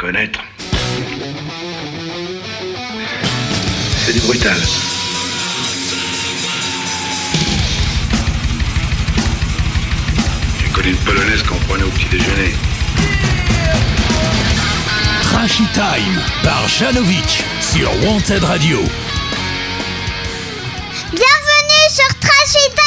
reconnaître. C'est du brutal. J'ai connu une polonaise qu'on prenait au petit déjeuner. Trashy Time par Janovic sur Wanted Radio. Bienvenue sur Trashy Time,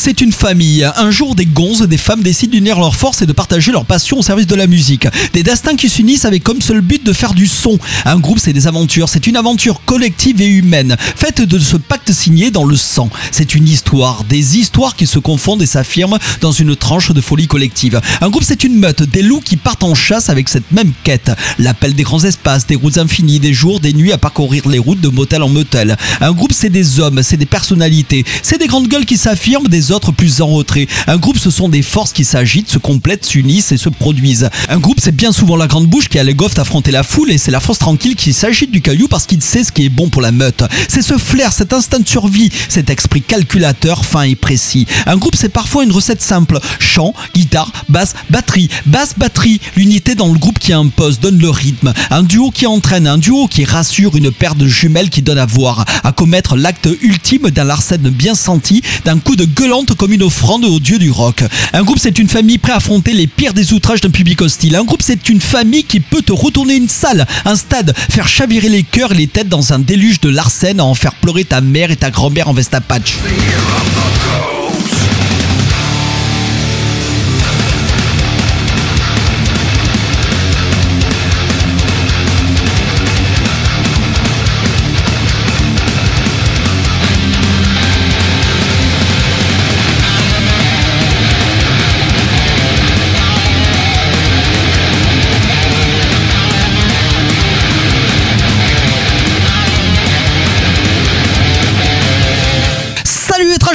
c'est une famille. Un jour, des gonzes, des femmes décident d'unir leurs forces et de partager leur passion au service de la musique. Des destins qui s'unissent avec comme seul but de faire du son. Un groupe, c'est des aventures. C'est une aventure collective et humaine, faite de ce pacte signé dans le sang. C'est une histoire, des histoires qui se confondent et s'affirment dans une tranche de folie collective. Un groupe, c'est une meute, des loups qui partent en chasse avec cette même quête. L'appel des grands espaces, des routes infinies, des jours, des nuits à parcourir les routes de motel en motel. Un groupe, c'est des hommes, c'est des personnalités, c'est des grandes gueules qui s'affirment, autres plus en retrait. Un groupe, ce sont des forces qui s'agitent, se complètent, s'unissent et se produisent. Un groupe, c'est bien souvent la grande bouche qui a les goftes affronter la foule et c'est la force tranquille qui s'agite du caillou parce qu'il sait ce qui est bon pour la meute. C'est ce flair, cet instinct de survie, cet esprit calculateur fin et précis. Un groupe, c'est parfois une recette simple. Chant, guitare, basse, batterie. Basse, batterie, l'unité dans le groupe qui impose, donne le rythme. Un duo qui entraîne, un duo qui rassure, une paire de jumelles qui donne à voir, à commettre l'acte ultime d'un Larsen bien senti, d'un coup de comme une offrande au dieu du rock. Un groupe, c'est une famille prête à affronter les pires des outrages d'un public hostile. Un groupe, c'est une famille qui peut te retourner une salle, un stade, faire chavirer les cœurs et les têtes dans un déluge de Larsen à en faire pleurer ta mère et ta grand-mère en veste à patch.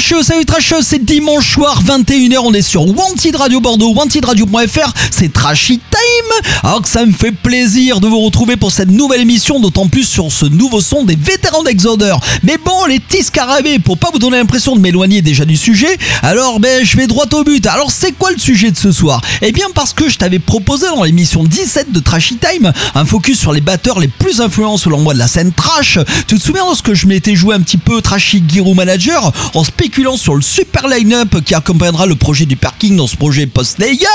Salut trasheux, c'est dimanche soir 21h, on est sur Wanted Radio Bordeaux, wantedradio.fr, c'est Trashy Time. Alors que ça me fait plaisir de vous retrouver pour cette nouvelle émission, d'autant plus sur ce nouveau son des vétérans d'Exoder. Mais bon, les petits scarabées, pour pas vous donner l'impression de m'éloigner déjà du sujet, alors ben je vais droit au but. Alors c'est quoi le sujet de ce soir? Eh bien parce que je t'avais proposé dans l'émission 17 de Trashy Time un focus sur les batteurs les plus influents selon moi de la scène trash. Tu te souviens lorsque je m'étais joué un petit peu Trashy Giro Manager en sur le super line-up qui accompagnera le projet du parking dans ce projet post-layer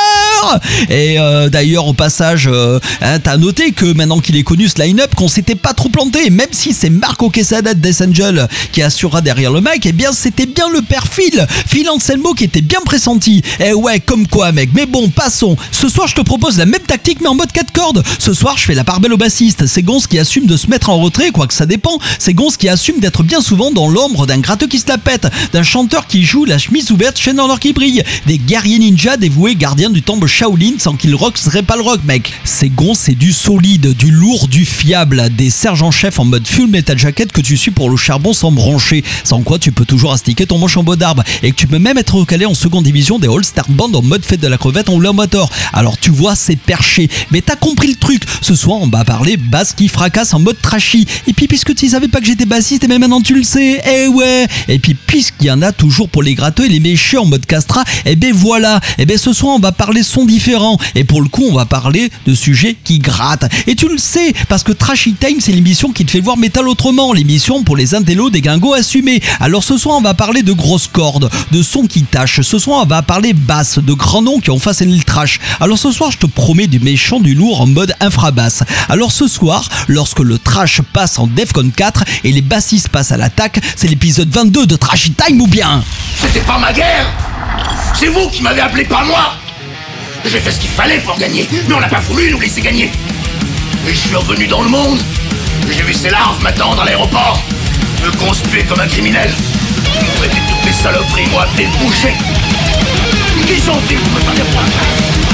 Et euh, d'ailleurs au passage, euh, hein, t'as noté que maintenant qu'il est connu ce line-up, qu'on s'était pas trop planté, même si c'est Marco Quesada de Death Angel qui assurera derrière le mic, et bien c'était bien le père Phil, Phil Anselmo qui était bien pressenti. Et ouais, comme quoi mec, mais bon, passons. Ce soir je te propose la même tactique mais en mode 4 cordes. Ce soir je fais la part belle au bassiste, c'est Gonz qui assume de se mettre en retrait, quoi que ça dépend. C'est Gonz qui assume d'être bien souvent dans l'ombre d'un gratteux qui se la pète, d'un chanteur qui joue la chemise ouverte, chaîne en or qui brille, des guerriers ninja dévoués gardiens du temple Shaolin sans qu'ils rockseraient pas le rock, mec. C'est gon, c'est du solide, du lourd, du fiable, des sergents-chefs en mode full metal jacket que tu suis pour le charbon sans brancher, sans quoi tu peux toujours astiquer ton manche en beau d'arbre et que tu peux même être recalé en seconde division des All-Star Band en mode fête de la crevette en roulant moteur. Alors tu vois, c'est perché, mais t'as compris le truc. Ce soir, on va parler basse qui fracasse en mode trashy. Et puis, puisque tu savais pas que j'étais bassiste, et même maintenant tu le sais, eh ouais. Et puis, puisqu'il y en toujours pour les gratteux et les méchants en mode castra. Et ben voilà, et ben ce soir on va parler son différents. Et pour le coup, on va parler de sujets qui grattent. Et tu le sais, parce que Trashy Time, c'est l'émission qui te fait voir métal autrement, l'émission pour les intellos des gingos assumés. Alors ce soir, on va parler de grosses cordes, de sons qui tâchent. Ce soir, on va parler basse, de grands noms qui ont façonné le trash. Alors ce soir, je te promets du méchant, du lourd en mode infrabasse. Alors ce soir, lorsque le trash passe en Defcon 4 et les bassistes passent à l'attaque, c'est l'épisode 22 de Trashy Time C'était pas ma guerre C'est vous qui m'avez appelé, pas moi J'ai fait ce qu'il fallait pour gagner, mais on n'a pas voulu nous laisser gagner. Et je suis revenu dans le monde. J'ai vu ces larves m'attendre à l'aéroport, me conspuer comme un criminel. Me toutes les saloperies, moi, des bouchers. Qui sont-ils pour me faire des points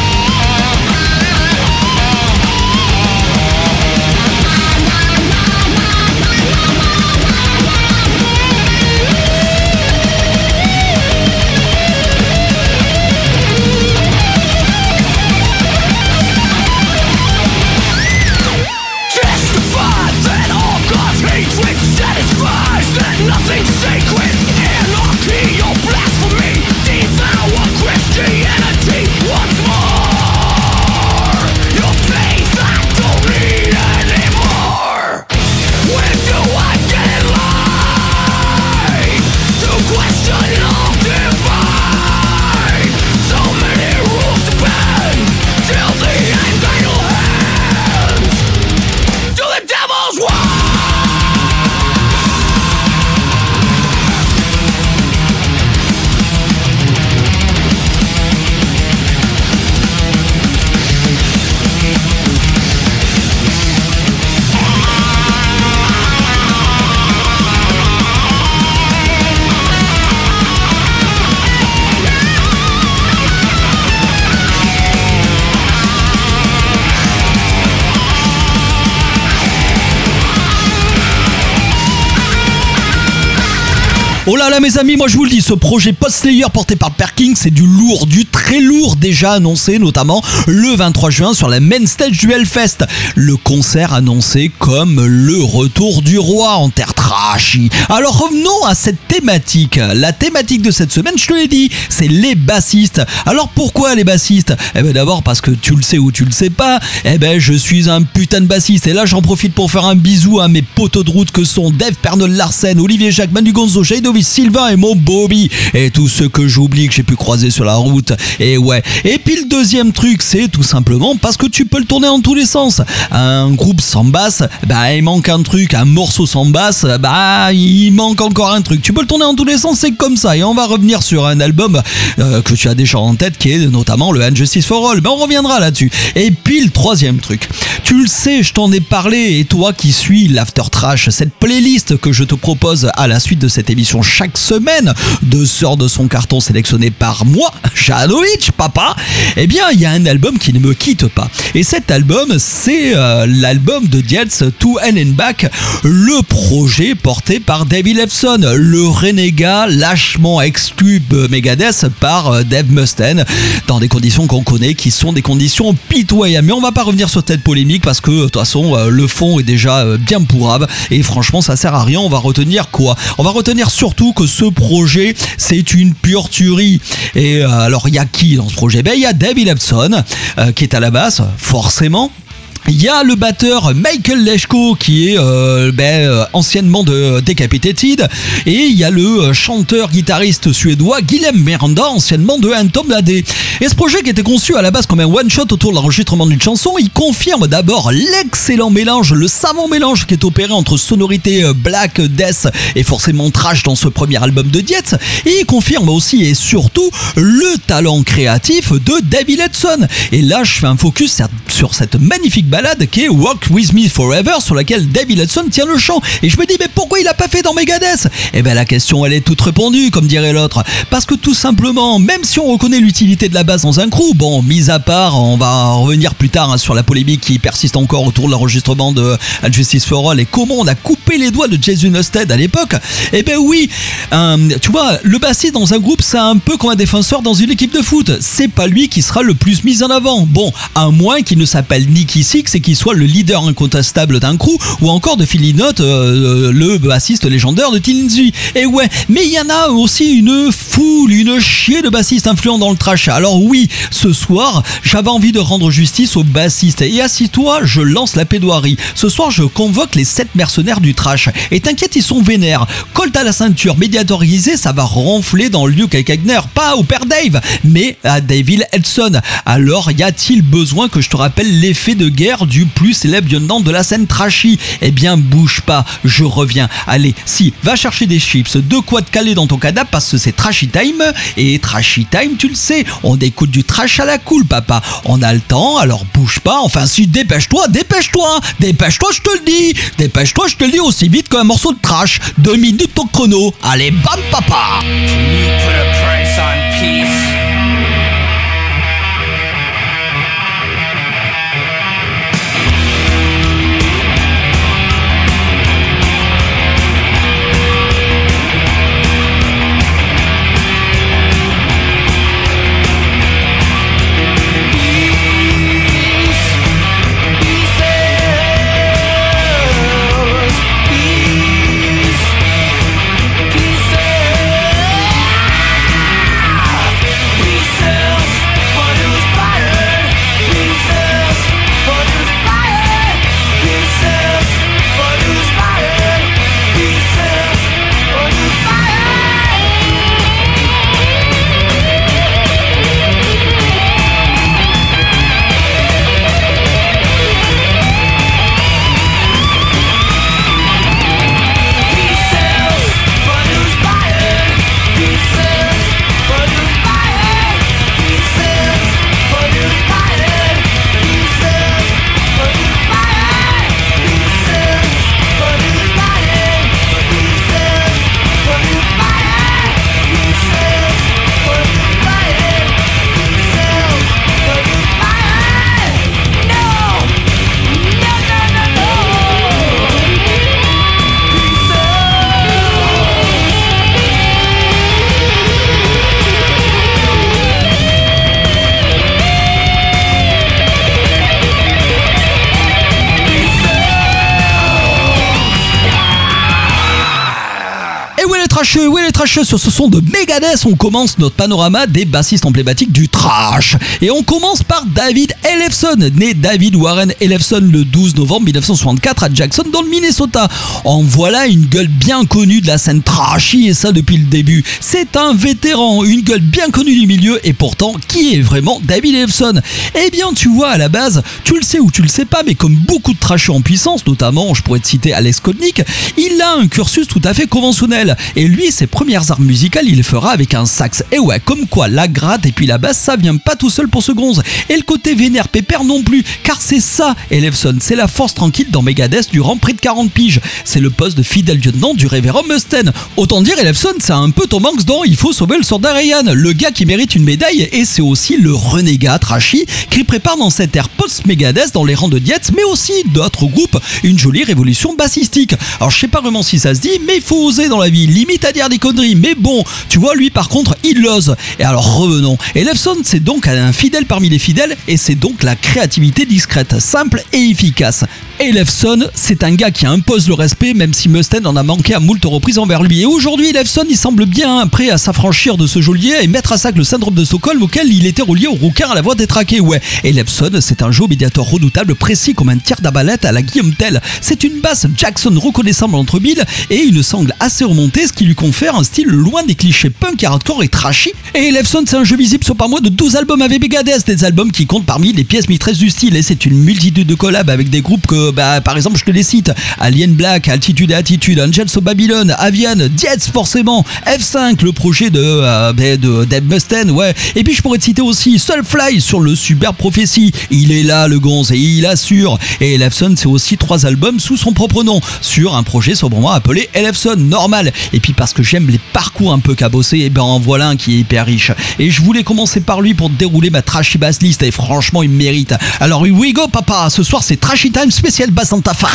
Oh là là mes amis, moi je vous le dis, ce projet post-slayer porté par Perking, c'est du lourd, du très lourd déjà annoncé notamment le 23 juin sur la main stage du Hellfest. Le concert annoncé comme le retour du roi en terre trashy. Alors revenons à cette thématique. La thématique de cette semaine, je te l'ai dit, c'est les bassistes. Alors pourquoi les bassistes? Eh bien d'abord parce que tu le sais ou tu le sais pas, eh ben je suis un putain de bassiste et là j'en profite pour faire un bisou à mes poteaux de route que sont Dave Pernol Larsen, Olivier Jacques, Manu Gonzo, Sylvain et mon Bobby et tous ceux que j'oublie que j'ai pu croiser sur la route. Et ouais. Et puis le deuxième truc, c'est tout simplement parce que tu peux le tourner en tous les sens. Un groupe sans basse, bah il manque un truc, un morceau sans basse, bah il manque encore un truc. Tu peux le tourner en tous les sens, c'est comme ça. Et on va revenir sur un album euh, que tu as déjà en tête, qui est notamment le Injustice for All. Ben on reviendra là-dessus. Et puis le troisième truc, tu le sais, je t'en ai parlé. Et toi qui suis l'After Trash, cette playlist que je te propose à la suite de cette émission chaque semaine, de sort de son carton sélectionné par moi, Janovic, papa, eh bien il y a un album qui ne me quitte pas. Et cet album, c'est euh, l'album de Dietz To Hell and Back, le projet porté par David Lefson, le renégat lâchement exclu de Megadeth par euh, Dave Mustaine, dans des conditions qu'on connaît, qui sont des conditions pitoyables. Mais on va pas revenir sur cette polémique parce que de toute façon euh, le fond est déjà euh, bien pourrave et franchement ça sert à rien. On va retenir quoi? On va retenir surtout que ce projet c'est une pure tuerie. Et euh, alors il y a qui dans ce projet? Ben il y a David Epson euh, qui est à la basse, forcément. Il y a le batteur Michael Leshko qui est euh, ben, euh, anciennement de Decapitated et il y a le euh, chanteur guitariste suédois Guillem Miranda anciennement de Anthem AD. Et ce projet qui était conçu à la base comme un one shot autour de l'enregistrement d'une chanson, il confirme d'abord l'excellent mélange, le savant mélange qui est opéré entre sonorité euh, black, death et forcément trash dans ce premier album de Dietz et il confirme aussi et surtout le talent créatif de David Edson. Et là je fais un focus sur cette magnifique qui est Walk With Me Forever sur laquelle David Hudson tient le chant. Et je me dis, mais pourquoi il a pas fait dans Megadeth? Eh ben la question elle est toute répondue, comme dirait l'autre. Parce que tout simplement, même si on reconnaît l'utilité de la basse dans un crew, bon, mis à part, on va revenir plus tard hein, sur la polémique qui persiste encore autour de l'enregistrement de Justice for All et comment on a coupé les doigts de Jason Newsted à l'époque. Eh ben oui, euh, tu vois, le bassiste dans un groupe, c'est un peu comme un défenseur dans une équipe de foot. C'est pas lui qui sera le plus mis en avant. Bon, à moins qu'il ne s'appelle Nicky Six c'est qu'il soit le leader incontestable d'un crew ou encore de Philly Note, euh, le bassiste légendaire de Tinsley. Et ouais, mais il y en a aussi une foule, une chier de bassistes influents dans le trash. Alors oui, ce soir, j'avais envie de rendre justice aux bassistes. Et assis-toi, je lance la pédoirie. Ce soir, je convoque les 7 mercenaires du trash. Et t'inquiète, ils sont vénères. Colt à la ceinture, médiatorisé, ça va ronfler dans Luke Wagner, pas au père Dave, mais à David Edson. Alors, y a-t-il besoin que je te rappelle l'effet de guerre du plus célèbre lieutenant de la scène trashy Eh bien, bouge pas, je reviens. Allez, si, va chercher des chips, de quoi te caler dans ton cadavre parce que c'est trashy time. Et trashy time, tu le sais, on écoute du trash à la cool, papa. On a le temps, alors bouge pas. Enfin, si, dépêche-toi, dépêche-toi, dépêche-toi, je te le dis. Dépêche-toi, je te le dis aussi vite qu'un morceau de trash. Deux minutes ton chrono. Allez, bam, papa. Sur ce son de Megadeth On commence notre panorama des bassistes emblématiques du trash. Et on commence par David Ellefson, né David Warren Ellefson le 12 novembre 1964 à Jackson dans le Minnesota. En voilà une gueule bien connue de la scène trashy et ça depuis le début. C'est un vétéran, une gueule bien connue du milieu et pourtant qui est vraiment David Ellefson? Eh bien tu vois à la base, tu le sais ou tu le sais pas, mais comme beaucoup de trasheux en puissance, notamment je pourrais te citer Alex Kodnik, il a un cursus tout à fait conventionnel. Et lui, ses premières armes musicales, il fera avec un sax. Et ouais, comme quoi la gratte et puis la basse, ça vient pas tout seul pour ce gonze. Et le côté vénère pépère non plus, car c'est ça, Elefson, c'est la force tranquille dans Megadeth durant près de 40 piges. C'est le poste de fidèle lieutenant du révérend Mustaine. Autant dire, Elefson, c'est un peu Tom Hanks dans Il faut sauver le soldat Ryan, le gars qui mérite une médaille, et c'est aussi le renégat trashy qui prépare dans cette ère post-Megadeth dans les rangs de Dietz, mais aussi d'autres groupes, une jolie révolution bassistique. Alors je sais pas vraiment si ça se dit, mais il faut oser dans la vie, limite à dire des conneries, mais bon, tu vois, lui par contre, il l'ose. Et alors revenons. Elefson, c'est donc un fidèle parmi les fidèles, et c'est donc la créativité discrète, simple et efficace. Elefson, c'est un gars qui impose le respect, même si Mustaine en a manqué à moult reprises envers lui. Et aujourd'hui, Elefson, il semble bien prêt à s'affranchir de ce geôlier et mettre à sac le syndrome de Stockholm auquel il était relié au rouquin à la voix détraquée. Ouais, Elefson, c'est un jeu médiateur redoutable, précis comme un tir d'arbalète à la Guillaume Tell. C'est une basse Jackson reconnaissable entre mille et une sangle assez remontée, ce qui lui confère un style loin des clichés punk, hardcore et trashy. Et Elefson, c'est un jeu visible sur pas moins de 12 albums avec Megadeth, des albums qui comptent parmi les pièces maîtresses du style. Et c'est une multitude de collabs avec des groupes que, bah, par exemple, je te les cite Alien Black, Altitude et Attitude, Angels of Babylon, Avian, Dietz, forcément, F5, le projet de, euh, de Mustaine, ouais. Et puis je pourrais te citer aussi Soulfly sur le Super Prophecy. Il est là, le gonze, et il assure. Et Elefson, c'est aussi trois albums sous son propre nom, sur un projet sobrement appelé Elefson, normal. Et puis parce que j'aime les parcours un peu cabossés, et ben en voilà un qui est hyper riche. Et je voulais commencer par lui pour dérouler ma trashy bass list, et franchement, il mérite. Alors, here we go, papa. Ce soir, c'est Trashy Time spécial bass dans ta face.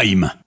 Time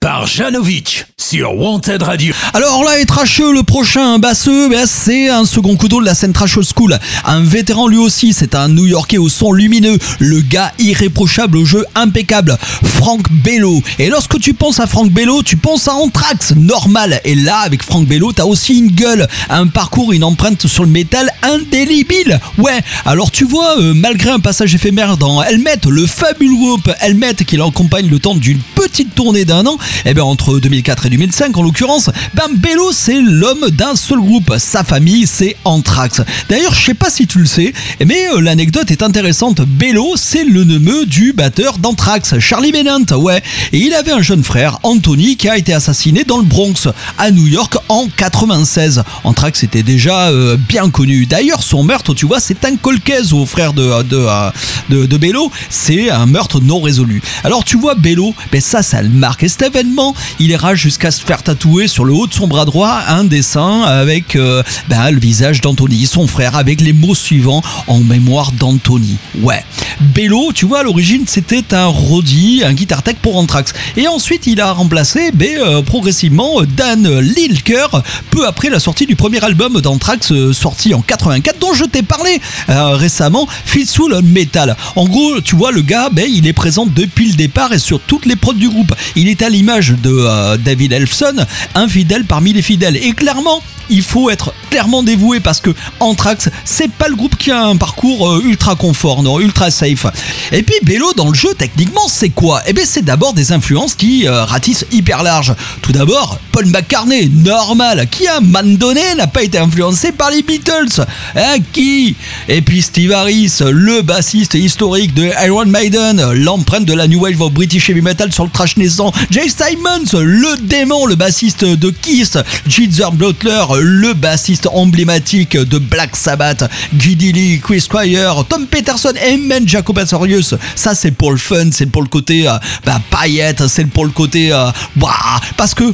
sur Wanted Radio. Alors là, est trasheux, le prochain basseux, c'est un second couteau de la scène trash school. Un vétéran lui aussi, c'est un New-Yorkais au son lumineux, le gars irréprochable au jeu impeccable, Frank Bello. Et lorsque tu penses à Frank Bello, tu penses à Anthrax, normal. Et là, avec Frank Bello, t'as aussi une gueule, un parcours, une empreinte sur le métal indélébile. Ouais, alors tu vois, euh, malgré un passage éphémère dans Helmet, le fabuleux groupe Helmet qui l'accompagne le temps d'une petite tournée d'un an, et bien entre 2004 et 2005 en l'occurrence, ben Bello c'est l'homme d'un seul groupe, sa famille c'est Anthrax. D'ailleurs je sais pas si tu le sais, mais euh, l'anecdote est intéressante, Bello c'est le neveu du batteur d'Anthrax, Charlie Bennant, ouais, et il avait un jeune frère, Anthony, qui a été assassiné dans le Bronx, à New York en 96. Anthrax était déjà euh, bien connu. D'ailleurs son meurtre, tu vois, c'est un colcaise au frère de, de, euh, de, de Bello, c'est un meurtre non résolu. Alors tu vois Bello, ben ça ça le marque. Et cet événement, il ira jusqu'à se faire tatouer sur le haut de son bras droit un dessin avec euh, ben, le visage d'Anthony, son frère, avec les mots suivants en mémoire d'Anthony. Ouais. Bello, tu vois, à l'origine, c'était un Roddy, un guitar tech pour Anthrax. Et ensuite, il a remplacé euh, progressivement Dan Lilker, peu après la sortie du premier album d'Anthrax, euh, sorti en 84, dont je t'ai parlé récemment, Fitful Metal. En gros, tu vois, le gars, ben, il est présent depuis le départ et sur toutes les prods du groupe. Il est à l'image de euh, David Elfson, un fidèle parmi les fidèles. Et clairement, il faut être clairement dévoué parce que Anthrax, c'est pas le groupe qui a un parcours euh, ultra confort, non, ultra safe. Et puis Bello dans le jeu, techniquement, c'est quoi? Eh bien, c'est d'abord des influences qui euh, ratissent hyper large. Tout d'abord, Paul McCartney, normal, qui à un moment donné n'a pas été influencé par les Beatles. Hein, qui? Et puis Steve Harris, le bassiste historique de Iron Maiden, l'empreinte de la New Wave of British Heavy Metal sur le trash naissant. Jay Le démon, le bassiste de Kiss. Geezer Butler, le bassiste emblématique de Black Sabbath, Giddy Lee, Chris Squire, Tom Peterson et même Jacob Astorius. Ça, c'est pour le fun, c'est pour le côté euh, bah, paillette, c'est pour le côté. euh, bah, parce que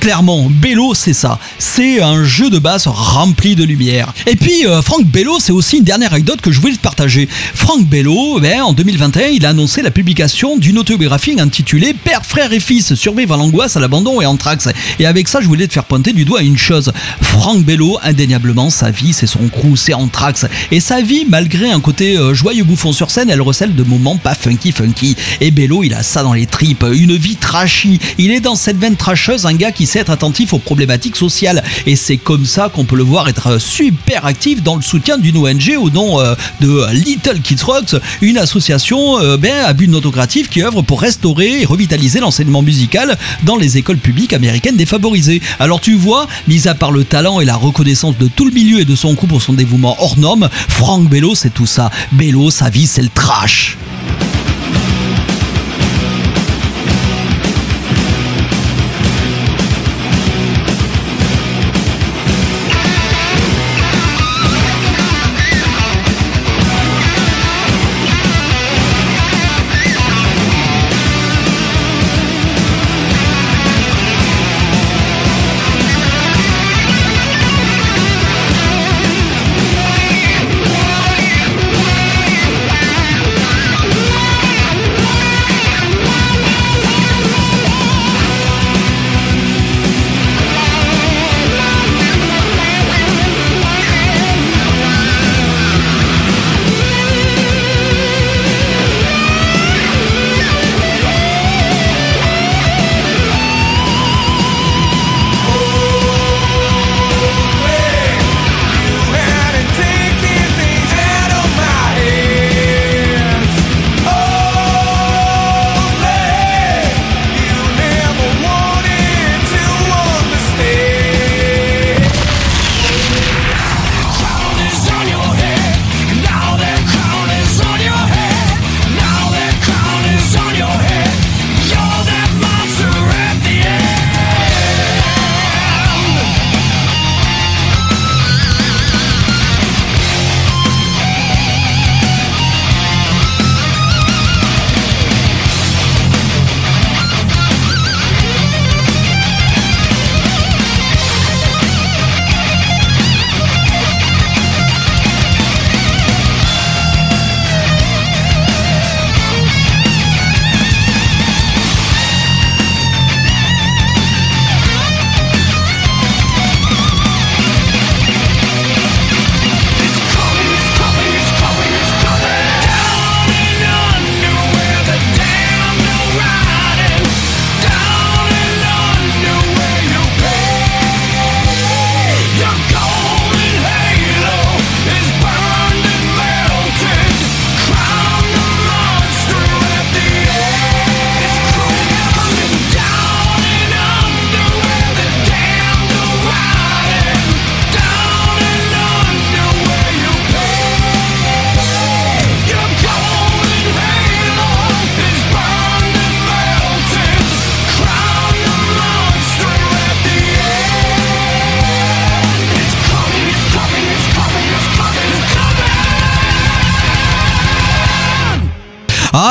Clairement, Bello, c'est ça. C'est un jeu de basse rempli de lumière. Et puis, euh, Frank Bello, c'est aussi une dernière anecdote que je voulais te partager. Frank Bello, ben, en 2021, il a annoncé la publication d'une autobiographie intitulée Père, frère et fils, survivre à l'angoisse, à l'abandon et anthrax. Et avec ça, je voulais te faire pointer du doigt une chose. Frank Bello, indéniablement, sa vie, c'est son crew, c'est anthrax. Et sa vie, malgré un côté euh, joyeux bouffon sur scène, elle recèle de moments pas funky funky. Et Bello, il a ça dans les tripes, une vie trashy. Il est dans cette veine trasheuse, un gars qui sait être attentif aux problématiques sociales. Et c'est comme ça qu'on peut le voir être super actif dans le soutien d'une ONG au nom euh, de Little Kids Rocks, une association euh, ben, à but non lucratif qui œuvre pour restaurer et revitaliser l'enseignement musical dans les écoles publiques américaines défavorisées. Alors tu vois, mis à part le talent et la reconnaissance de tout le milieu et de son coup pour son dévouement hors norme, Frank Bello c'est tout ça. Bello, sa vie c'est le trash.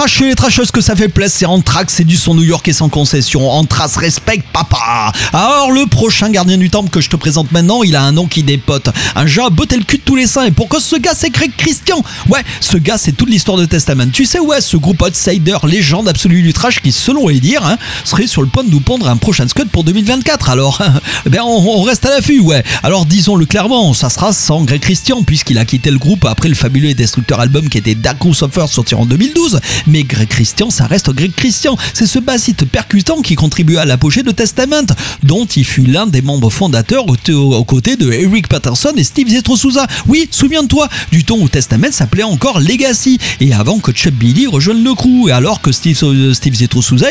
trasheux, les trasheuses que ça fait plaisir, c'est Anthrax, c'est du son New York et sans concession. Anthrax respecte papa. Alors le prochain gardien du temple que je te présente maintenant, il a un nom qui dépote. Un genre à botter le cul de tous les saints. Et pourquoi ce gars c'est Greg Christian Ouais, ce gars c'est toute l'histoire de Testament. Tu sais ouais, ce groupe outsider, légende absolue du trash qui selon les dires, hein, serait sur le point de nous pondre un prochain scud pour 2024. Alors, ben on, reste à l'affût, ouais. Alors disons-le clairement, ça sera sans Greg Christian puisqu'il a quitté le groupe après le fabuleux et destructeur album qui était Dark Suffer sorti en 2012. Mais Greg Christian, ça reste Greg Christian. C'est ce bassiste percutant qui contribua à l'apogée de Testament, dont il fut l'un des membres fondateurs aux, côtés de Eric Patterson et Steve Zetro Souza. Oui, souviens-toi du ton où Testament s'appelait encore Legacy et avant que Chuck Billy rejoigne le crew et alors que Steve, euh, Steve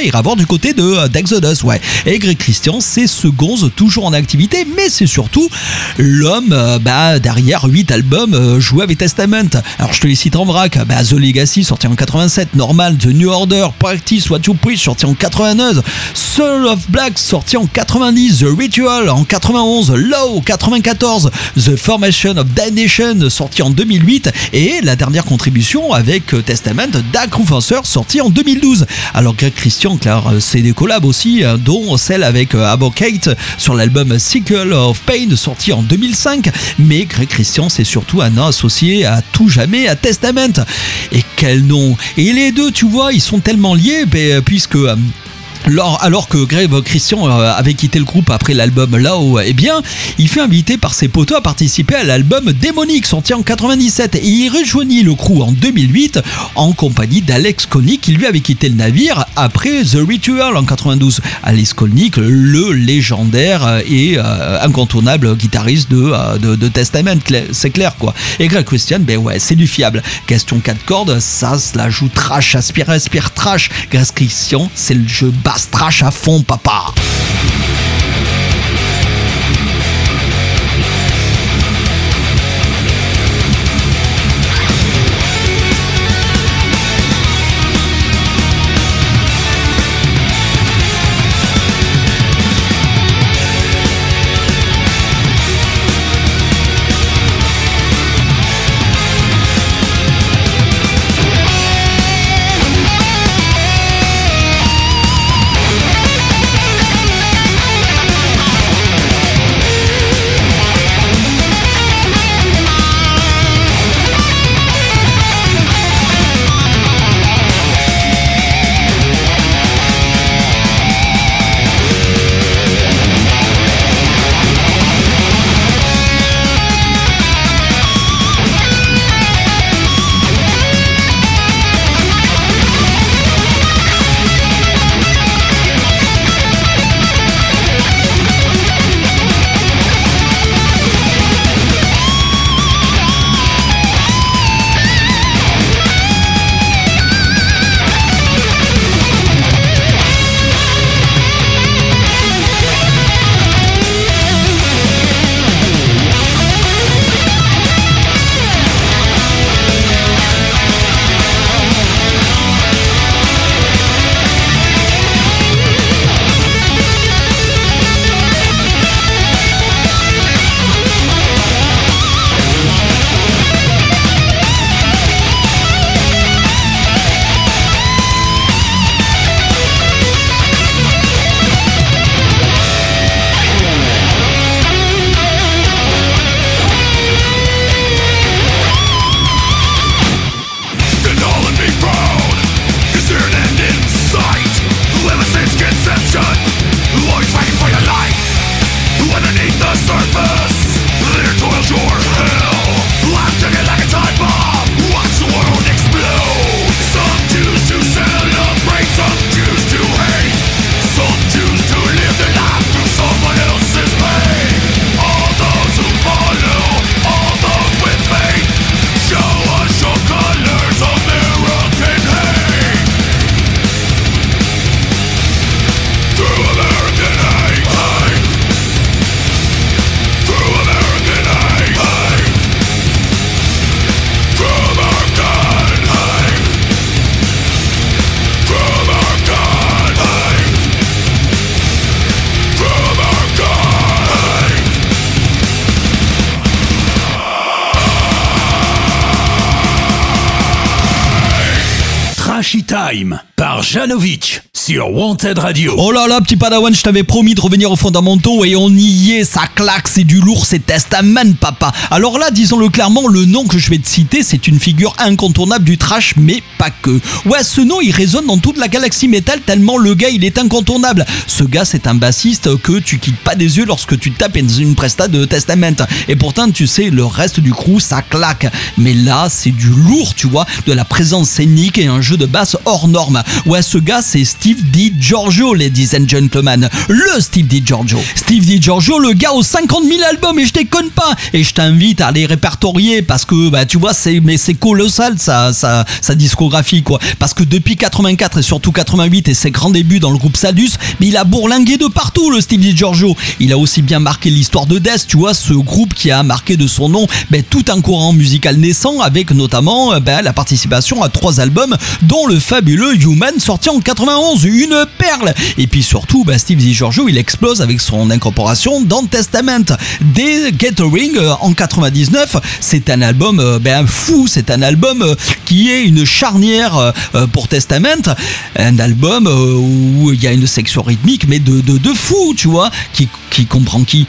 ira voir du côté de euh, d'Exodus, ouais. Et Greg Christian, c'est ce gonze toujours en activité, mais c'est surtout l'homme euh, bah, derrière 8 albums euh, joués avec Testament. Alors je te les cite en vrac, bah, The Legacy sorti en 87, Normal, The New Order, Practice What You Preach sorti en 89, Soul of Black sorti en 90, The Ritual en 91, Low 94, The Formation of Damnation sorti en 2008 et la dernière contribution avec euh, Testament, Dark Roofancer sorti en 2012. Alors Greg Christian, euh, c'est des collabs aussi, euh, dont celle avec Abocate sur l'album Sequel of Pain sorti en 2005. Mais Greg Christian, c'est surtout un nom associé à tout jamais à Testament. Et quel nom Et les tu vois, ils sont tellement liés, ben, puisque... alors, que Greg Christian euh, avait quitté le groupe après l'album Là-haut, eh bien, il fut invité par ses potos à participer à l'album Démonique sorti en 97 et il rejoignit le crew en 2008 en compagnie d'Alex Kolnick qui lui avait quitté le navire après The Ritual en 92. Alex Kolnick, le légendaire et euh, incontournable guitariste de, euh, de, Testament, c'est clair quoi. Et Greg Christian, ben ouais, c'est du fiable. Question 4 cordes, ça se la joue trash, aspire, aspire trash. Greg Christian, c'est le jeu basse trash à fond, papa. Par Janovic sur Wanted Radio. Oh là là, petit padawan, je t'avais promis de revenir aux fondamentaux et on y est, ça claque, c'est du lourd, c'est Testament, papa. Alors là, disons-le clairement, le nom que je vais te citer, c'est une figure incontournable du trash, mais pas que. Ouais, ce nom, il résonne dans toute la galaxie métal tellement le gars, il est incontournable. Ce gars, c'est un bassiste que tu quittes pas des yeux lorsque tu tapes une presta de Testament. Et pourtant, tu sais, le reste du crew, ça claque. Mais là, c'est du lourd, tu vois, de la présence scénique et un jeu de basse hors norme. Ouais, ce gars, c'est Steve Di Giorgio, ladies and gentlemen. Le Steve Di Giorgio. Steve Di Giorgio, le gars aux 50 000 albums, et je déconne pas. Et je t'invite à les répertorier parce que, bah, tu vois, c'est, mais c'est colossal sa, discographie, quoi. Parce que depuis 84 et surtout 88 et ses grands débuts dans le groupe Sadus, mais il a bourlingué de partout, le Steve Di Giorgio. Il a aussi bien marqué l'histoire de Death, tu vois, ce groupe qui a marqué de son nom ben, tout un courant musical naissant avec notamment ben, la participation à trois albums dont le fabuleux Human sorti en 91, une perle. Et puis surtout, ben, Steve Giorgio, il explose avec son incorporation dans Testament. Dès Gathering euh, en 99, c'est un album euh, ben, fou, c'est un album euh, qui est une charnière pour Testament, un album où il y a une section rythmique mais de, de, de fou, tu vois, qui, qui comprend qui?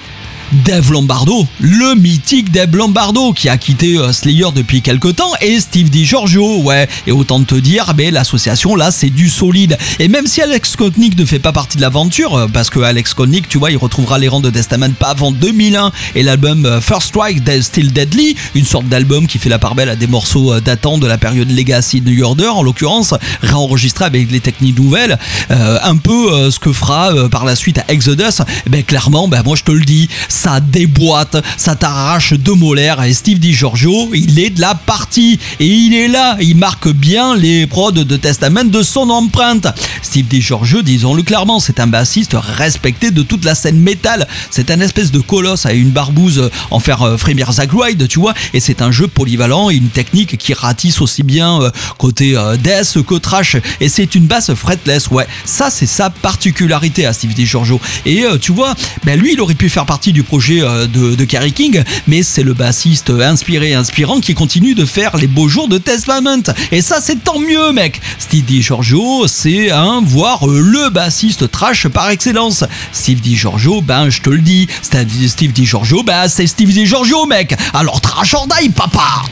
Dave Lombardo, le mythique Dave Lombardo qui a quitté euh, Slayer depuis quelques temps et Steve DiGiorgio, ouais, et autant te dire, mais l'association là c'est du solide. Et même si Alex Kotnik ne fait pas partie de l'aventure, euh, parce que Alex Kotnik, tu vois, il retrouvera les rangs de Testament pas avant 2001 et l'album euh, First Strike Still Deadly, une sorte d'album qui fait la part belle à des morceaux datant de la période Legacy New Order en l'occurrence, réenregistré avec les techniques nouvelles, un peu ce que fera par la suite à Exodus, ben clairement, ben moi je te le dis, ça déboîte, ça t'arrache deux molaires. Et Steve DiGiorgio, il est de la partie. Et il est là, il marque bien les prods de Testament de son empreinte. Steve DiGiorgio, disons-le clairement, c'est un bassiste respecté de toute la scène métal. C'est un espèce de colosse à une barbouze en faire euh, frémir Wright, tu vois. Et c'est un jeu polyvalent une technique qui ratisse aussi bien euh, côté euh, death que trash. Et c'est une basse fretless, ouais. Ça, c'est sa particularité à Steve DiGiorgio. Et tu vois, ben lui, il aurait pu faire partie du euh, de, Kerry King, mais c'est le bassiste inspiré et inspirant qui continue de faire les beaux jours de Testament. Et ça, c'est tant mieux, mec. Steve DiGiorgio, c'est un, voire euh, le bassiste trash par excellence. Steve DiGiorgio, ben, je te le dis, Steve DiGiorgio, ben, c'est Steve DiGiorgio, mec. Alors trash or die, papa.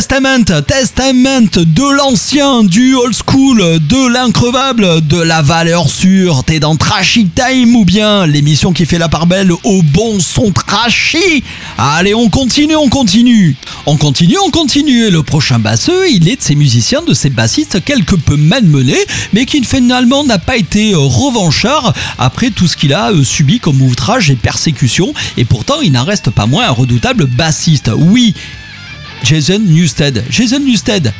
Testament, Testament, de l'ancien, du old school, de l'increvable, de la valeur sûre. T'es dans Trashy Time ou bien l'émission qui fait la part belle au bon son trashy. Allez, on continue, on continue. On continue, on continue. Et le prochain basseux, il est de ces musiciens, de ces bassistes quelque peu malmenés, mais qui finalement n'a pas été revanchard après tout ce qu'il a euh, subi comme outrage et persécution. Et pourtant, il n'en reste pas moins un redoutable bassiste. Oui, Jason Newsted. Jason Newsted,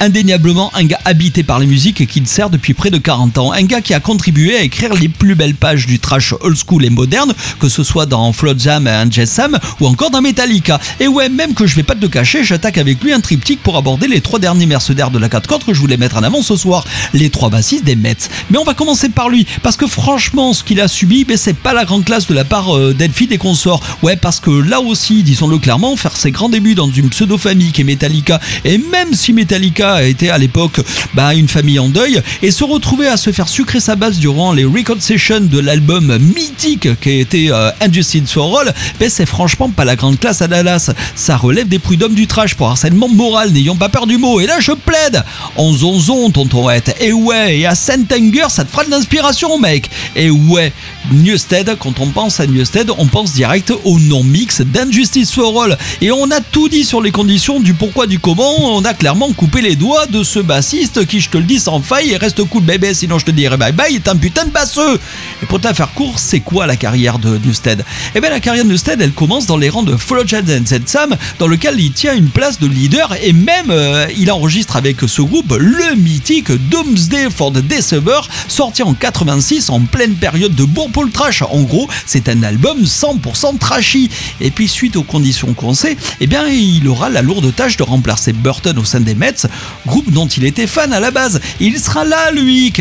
indéniablement un gars habité par les musiques et qui le sert depuis près de 40 ans. Un gars qui a contribué à écrire les plus belles pages du trash old school et moderne, que ce soit dans Flood Jam et Jessam ou encore dans Metallica. Et ouais, même que je vais pas te cacher, j'attaque avec lui un triptyque pour aborder les trois derniers mercenaires de la 4 cordes que je voulais mettre en avant ce soir, les trois bassistes des Mets. Mais on va commencer par lui, parce que franchement, ce qu'il a subi, ben, c'est pas la grande classe de la part euh, d'Elfie et consorts. Ouais, parce que là aussi, disons-le clairement, faire ses grands débuts dans une pseudo-famille qui est Metallica, et même si Metallica a été à l'époque bah, une famille en deuil, et se retrouver à se faire sucrer sa base durant les record sessions de l'album mythique qui a été euh, Injustice for All, ben, c'est franchement pas la grande classe à Dallas. Ça relève des prud'hommes du trash pour harcèlement moral, n'ayons pas peur du mot. Et là, je plaide en zonzon, tonton Ed. Et ouais, et à Saint-Anger, ça te fera de l'inspiration, mec. Et ouais, Newstead, quand on pense à Newstead, on pense direct au nom mix d'Injustice for All. Et on a tout dit sur les conditions du pourquoi du comment. On a clairement coupé les doigts de ce bassiste qui, je te le dis sans faille, et reste cool bébé, sinon je te dirai bye bye, est un putain de basseux. Et pour te faire court, c'est quoi la carrière de Newstead Eh bien, la carrière de Newstead, elle commence dans les rangs de Follow and Sam, dans lequel il tient une place de leader et même euh, il enregistre avec ce groupe le mythique Doomsday for the Deceiver, sorti en 86 en pleine période de le trash. En gros, c'est un album 100% trashy. Et puis suite aux conditions qu'on sait, eh bien il aura la lourde tâche de remplacer Burton au sein des Mets, groupe dont il était fan à la base. Il sera là, lui.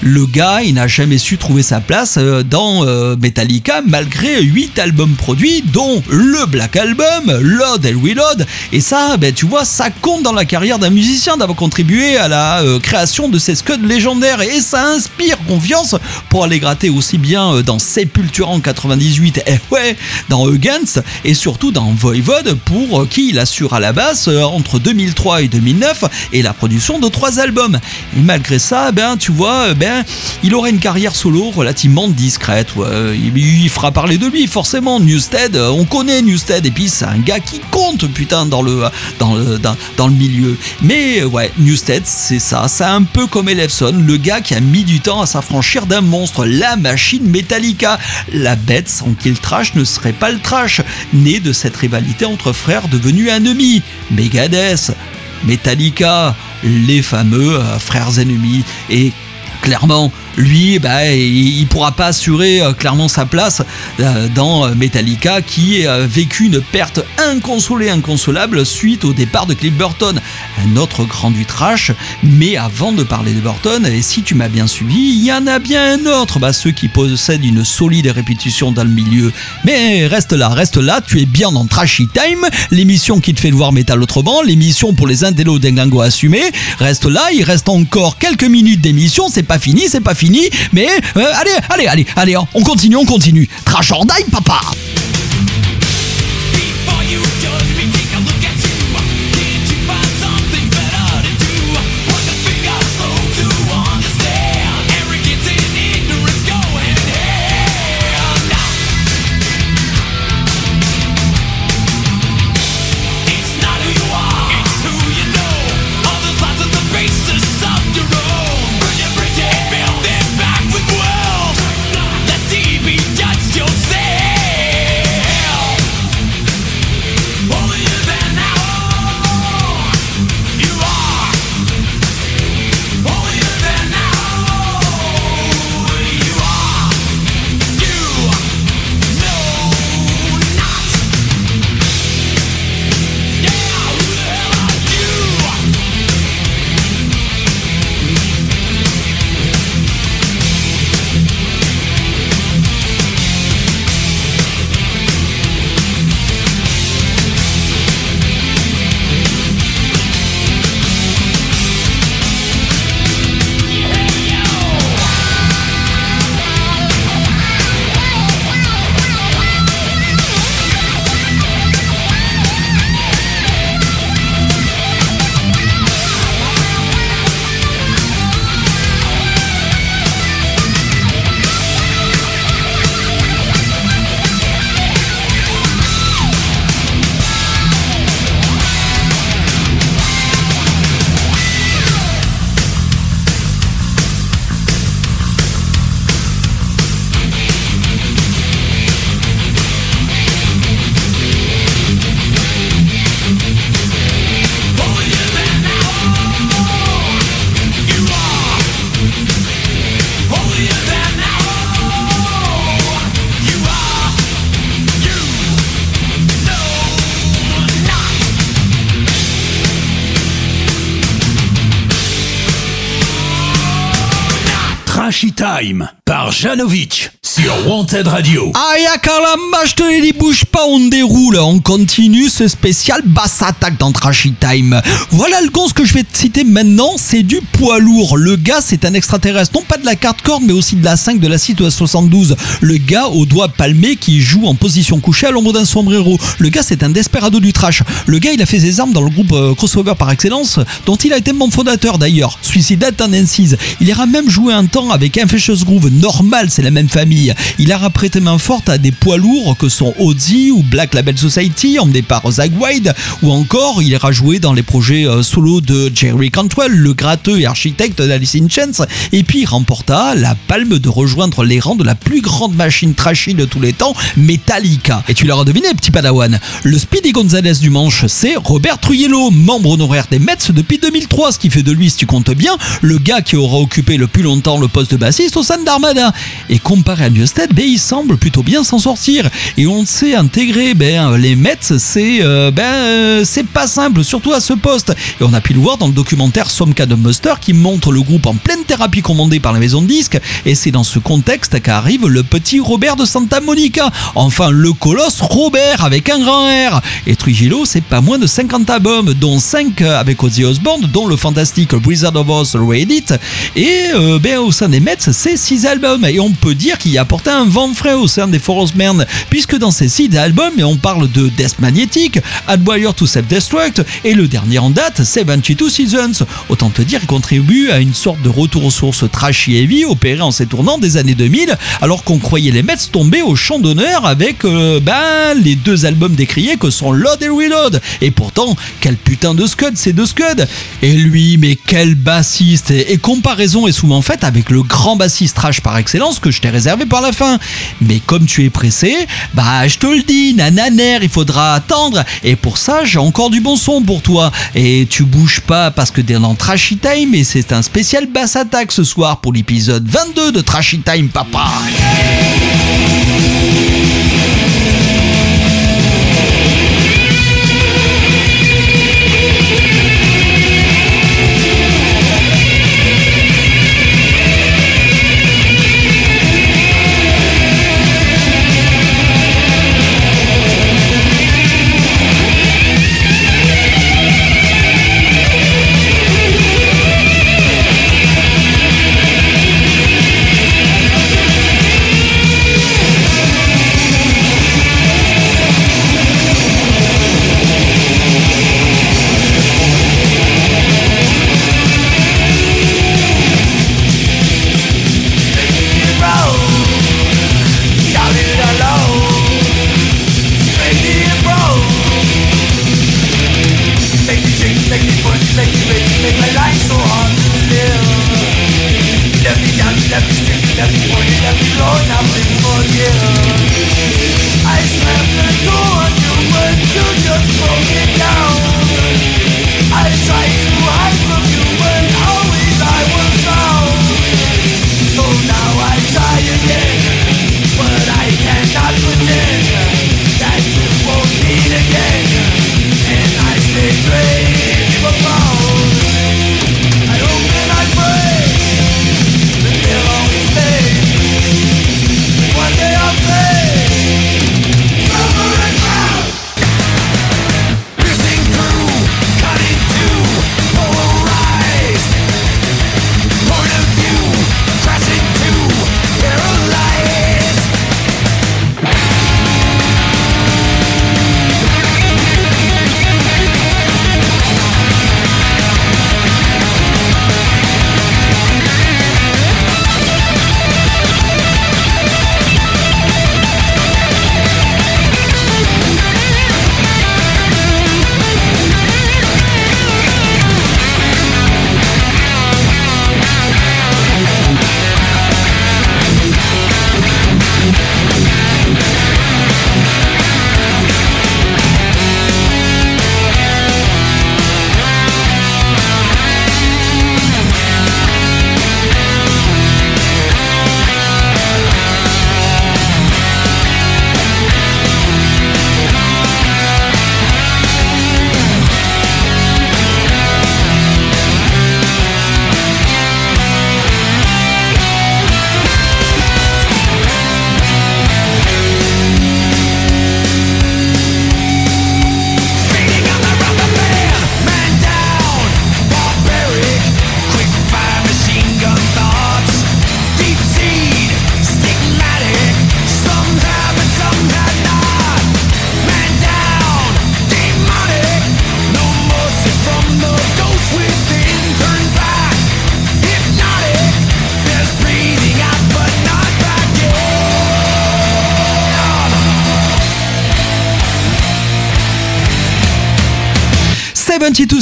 Le gars, il n'a jamais su trouver sa place euh, dans euh, Metallica malgré 8 albums produits, dont le Black Album, Load and Reload. Et ça, ben, tu vois, ça compte dans la carrière d'un musicien d'avoir contribué à la euh, création de ces scuds légendaires. Et ça inspire confiance pour aller gratter aussi bien dans Sepultura en 98, et ouais, dans Against, et surtout dans Voivode, pour qui il assure à la basse entre 2003 et 2009 et la production de trois albums. Et malgré ça, ben, tu vois, ben, il aurait une carrière solo relativement discrète. Il, fera parler de lui, forcément. Newstead, euh, on connaît Newstead, et puis c'est un gars qui compte, putain, dans le, dans le, dans, le milieu. Mais ouais, Newstead, c'est ça. C'est un peu comme Elefson, le gars qui a mis du temps à s'affranchir d'un monstre, la machine Metallica. La bête sans qui le trash ne serait pas le trash, né de cette rivalité entre frères devenus ennemis. Megadeth, Metallica, les fameux euh, frères ennemis. Et clairement, lui, bah, il, pourra pas assurer euh, clairement sa place euh, dans euh, Metallica qui a vécu une perte inconsolée, inconsolable suite au départ de Cliff Burton, un autre grand du trash. Mais avant de parler de Burton, et si tu m'as bien suivi, il y en a bien un autre, bah, ceux qui possèdent une solide réputation dans le milieu. Mais reste là, reste là, tu es bien dans Trashy Time, l'émission qui te fait voir métal autrement, l'émission pour les intellos d'Englingo assumés. Reste là, il reste encore quelques minutes d'émission, c'est pas fini, c'est pas fini mais euh, allez, allez, allez, allez, on continue, on continue. Trash or die, papa Par Janovic sur Wanted Radio. Aïe, caramba, je te dit, bouge pas, on déroule. On continue ce spécial basse attaque dans Trashy Time. Voilà le gonce que je vais te citer maintenant, c'est du poids lourd. Le gars, c'est un extraterrestre, non pas de la carte corde, mais aussi de la 5 de la site 72. Le gars au doigt palmé qui joue en position couchée à l'ombre d'un sombrero. Le gars, c'est un desperado du trash. Le gars, il a fait ses armes dans le groupe euh, crossover par excellence, dont il a été membre fondateur d'ailleurs, Suicidal Tendencies. Il ira même joué un temps avec Infectious Groove, normal, c'est la même famille. Il a prêté main forte à des poids lourds que sont Ozzy ou Black Label Society, emmené par Zach Wide, ou encore il ira jouer dans les projets euh, solo de Jerry Cantwell, le gratteux et architecte d'Alice in Chains, et puis remporta la palme de rejoindre les rangs de la plus grande machine trashy de tous les temps, Metallica. Et tu l'auras deviné, petit padawan, le Speedy Gonzalez du manche, c'est Robert Trujillo, membre honoraire des Mets depuis 2003, ce qui fait de lui, si tu comptes bien, le gars qui aura occupé le plus longtemps le poste de bassiste au sein d'Armada. Et comparé à Newstead, ben, il semble plutôt bien s'en sortir. Et on sait intégrer ben, les Mets, c'est euh, ben, euh, c'est pas simple, surtout à ce poste. Et on a pu le voir dans le documentaire Somka de Muster qui montre le groupe en pleine thérapie commandée par la maison de disques. Et c'est dans ce contexte qu'arrive le petit Robert de Santa Monica. Enfin, le colosse Robert avec un grand R. Et Trujillo, c'est pas moins de 50 albums, dont 5 avec Ozzy Osbourne, dont le fantastique Blizzard of Oz Reddit. Et euh, ben, au sein des Mets, c'est 6 albums. Et on peut dire qu'il a apporté un vent frais au sein des Forest Men, puisque dans ces 6 albums, on parle de Death Magnetic, Adwire to Self-Destruct, et le dernier en date, 72 Seasons. Autant te dire, il contribue à une sorte de retour aux sources trashy heavy opéré en ces tournants des années 2000, alors qu'on croyait les Mets tomber au champ d'honneur avec euh, ben, les deux albums décriés que sont Load et Reload. Et pourtant, quel putain de scud ces deux scuds Et lui, mais quel bassiste Et comparaison est souvent faite avec le grand bassiste trash par excellence que je t'ai réservé par la fin. Mais comme tu es pressé, bah je te le dis, nananer, il faudra attendre. Et pour ça, j'ai encore du bon son pour toi. Et tu bouges pas parce que t'es dans Trashy Time et c'est un spécial bass attack ce soir pour l'épisode 22 de Trashy Time, papa.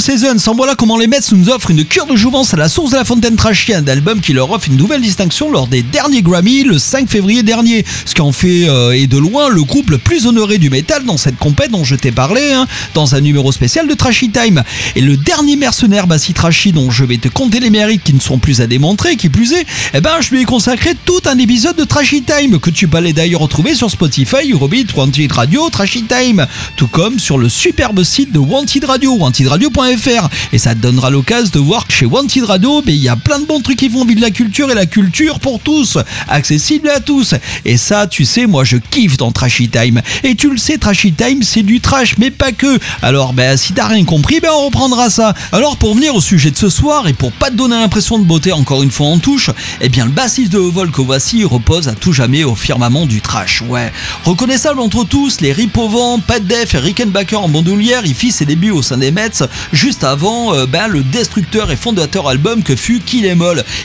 Seasons, en voilà comment les Mets nous offrent une cure de jouvence à la source de la fontaine trashy, un album qui leur offre une nouvelle distinction lors des derniers Grammy le 5 février dernier, ce qui en fait euh, et de loin le groupe le plus honoré du métal dans cette compète dont je t'ai parlé, hein, dans un numéro spécial de Trashy Time. Et le dernier mercenaire Bassi Trashy dont je vais te compter les mérites qui ne sont plus à démontrer, qui plus est, eh ben je lui ai consacré tout un épisode de Trashy Time que tu peux aller d'ailleurs retrouver sur Spotify, Eurobeat, Wanted Radio, Trashy Time, tout comme sur le superbe site de Wanted Radio, wantedradio.fr. Et ça te donnera l'occasion de voir que chez Wanted Radio, ben, il y a plein de bons trucs qui font vivre la culture et la culture pour tous, accessible à tous. Et ça, tu sais, moi je kiffe dans Trashy Time. Et tu le sais, Trashy Time, c'est du trash, mais pas que. Alors, ben, si t'as rien compris, ben, on reprendra ça. Alors, pour venir au sujet de ce soir, et pour pas te donner l'impression de beauté encore une fois en touche, eh bien, le bassiste de Vol que voici repose à tout jamais au firmament du trash. Ouais. Reconnaissable entre tous, les Rip au vent, Pat Def et Rickenbacker en bandoulière, il fit ses débuts au sein des Mets, avant euh, ben, le destructeur et fondateur album que fut Kill.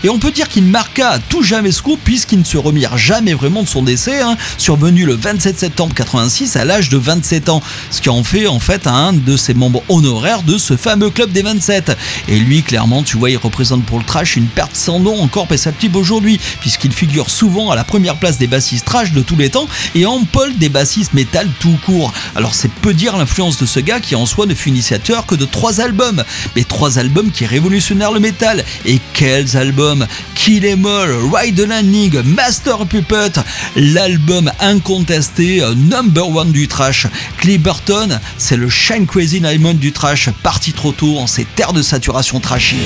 Et on peut dire qu'il marqua à tout jamais ce coup, puisqu'il ne se remirent jamais vraiment de son décès, hein, survenu le 27 septembre 86 à l'âge de 27 ans, ce qui en fait en fait un de ses membres honoraires de ce fameux club des 27. Et lui, clairement, tu vois, il représente pour le trash une perte sans nom encore perceptible aujourd'hui, puisqu'il figure souvent à la première place des bassistes trash de tous les temps et en des bassistes métal tout court. Alors c'est peu dire l'influence de ce gars qui en soi ne fut initiateur que de trois albums, mais trois albums qui révolutionnèrent le métal. Et quels albums? Kill Em All, Ride the Landing, Master Puppet, l'album incontesté euh, number one du trash. Clipperton, c'est le Shine Crazy Diamond du trash, parti trop tôt en ces terres de saturation trashy.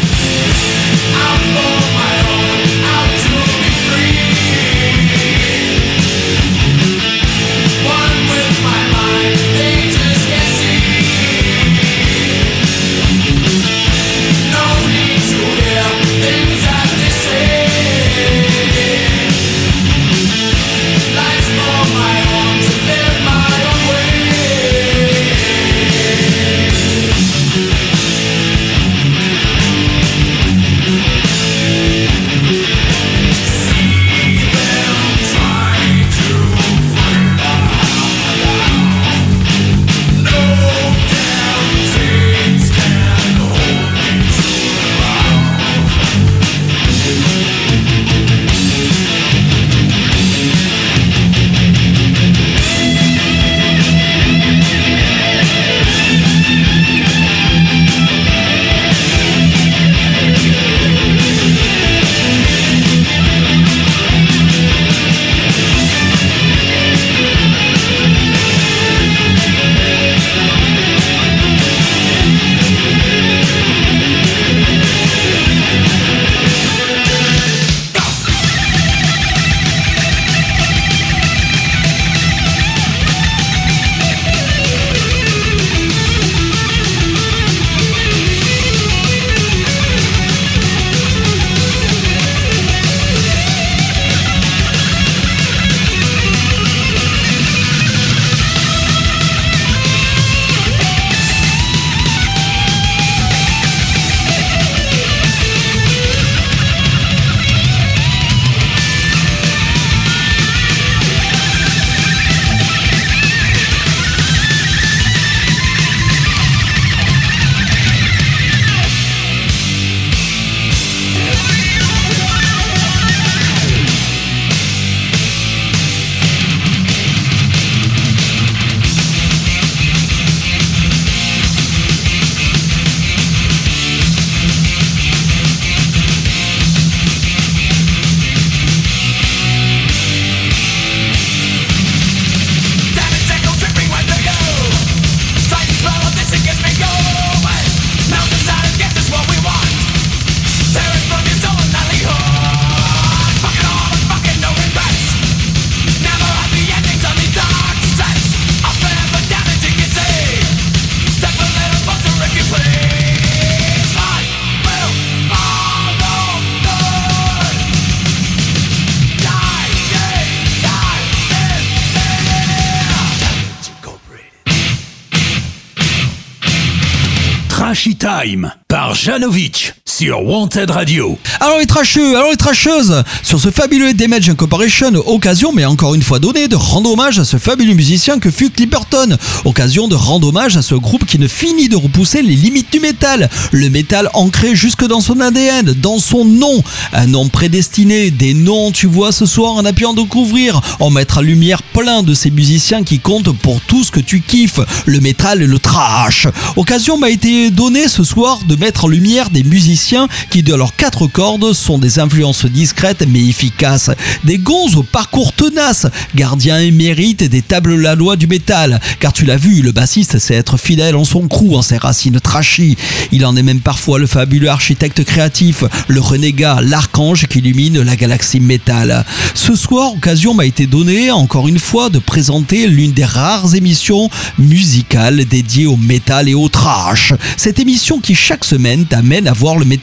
Par Janovic sur Wanted Radio. Alors les tracheux, alors les tracheuses, sur ce fabuleux Damage Incorporation, occasion, mais encore une fois donnée, de rendre hommage à ce fabuleux musicien que fut Clipperton. Occasion de rendre hommage à ce groupe qui ne finit de repousser les limites du métal. Le métal ancré jusque dans son ADN, dans son nom. Un nom prédestiné, des noms, tu vois, ce soir, en appuyant de couvrir, en mettre en lumière plein de ces musiciens qui comptent pour tout ce que tu kiffes, le métal et le trash. Occasion m'a été donnée ce soir de mettre en lumière des musiciens qui, de leurs quatre cordes, sont des influences discrètes mais efficaces. Des gonzes au parcours tenace, gardiens émérites des tables la loi du métal. Car tu l'as vu, le bassiste sait être fidèle en son crew, en ses racines trashy. Il en est même parfois le fabuleux architecte créatif, le renégat, l'archange qui illumine la galaxie métal. Ce soir, occasion m'a été donnée, encore une fois, de présenter l'une des rares émissions musicales dédiées au métal et au trash. Cette émission qui chaque semaine t'amène à voir le métal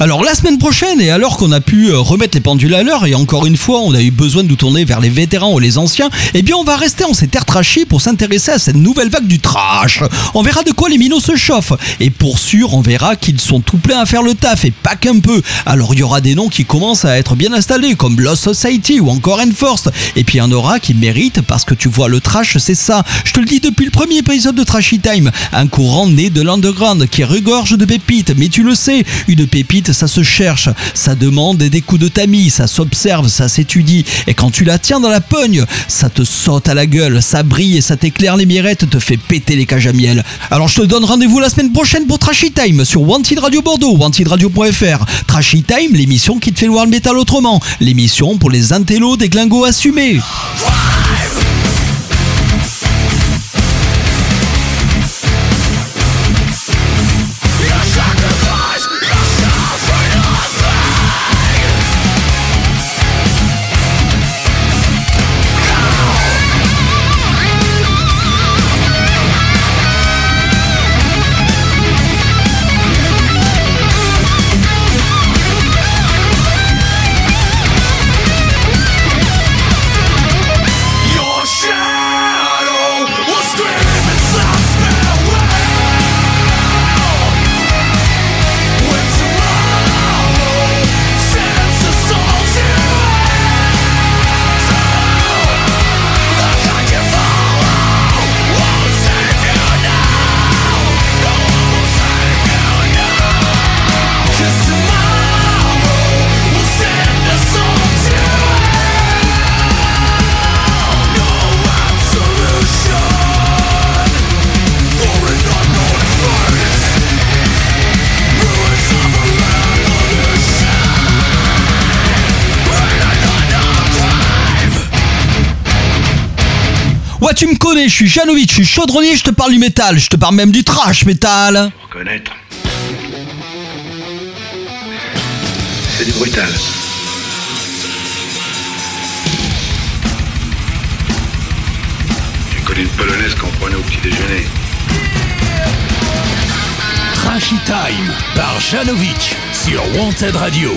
Alors la semaine prochaine, et alors qu'on a pu euh, remettre les pendules à l'heure, et encore une fois on a eu besoin de nous tourner vers les vétérans ou les anciens, eh bien on va rester en ces terres trashy pour s'intéresser à cette nouvelle vague du trash. On verra de quoi les minots se chauffent, et pour sûr on verra qu'ils sont tout pleins à faire le taf, et pas qu'un peu. Alors il y aura des noms qui commencent à être bien installés, comme Lost Society ou encore Enforced, et puis il y en aura qui méritent parce que tu vois le trash c'est ça. Je te le dis depuis le premier épisode de Trashy Time, un courant né de l'underground qui regorge de pépites, mais tu le sais, une pépite ça se cherche, ça demande des coups de tamis, ça s'observe, ça s'étudie, et quand tu la tiens dans la pogne, ça te saute à la gueule, ça brille et ça t'éclaire les mirettes, te fait péter les cages à miel. Alors je te donne rendez-vous la semaine prochaine pour Trashy Time sur Wanted Radio Bordeaux, wantedradio.fr. Trashy Time, l'émission qui te fait voir le métal autrement, l'émission pour les intellos des glingos assumés. Je suis Janovic, je suis chaudronnier, je te parle du métal, je te parle même du trash métal. Reconnaître. C'est du brutal. J'ai connu une polonaise qu'on prenait au petit déjeuner. Trashy Time par Janovic sur Wanted Radio.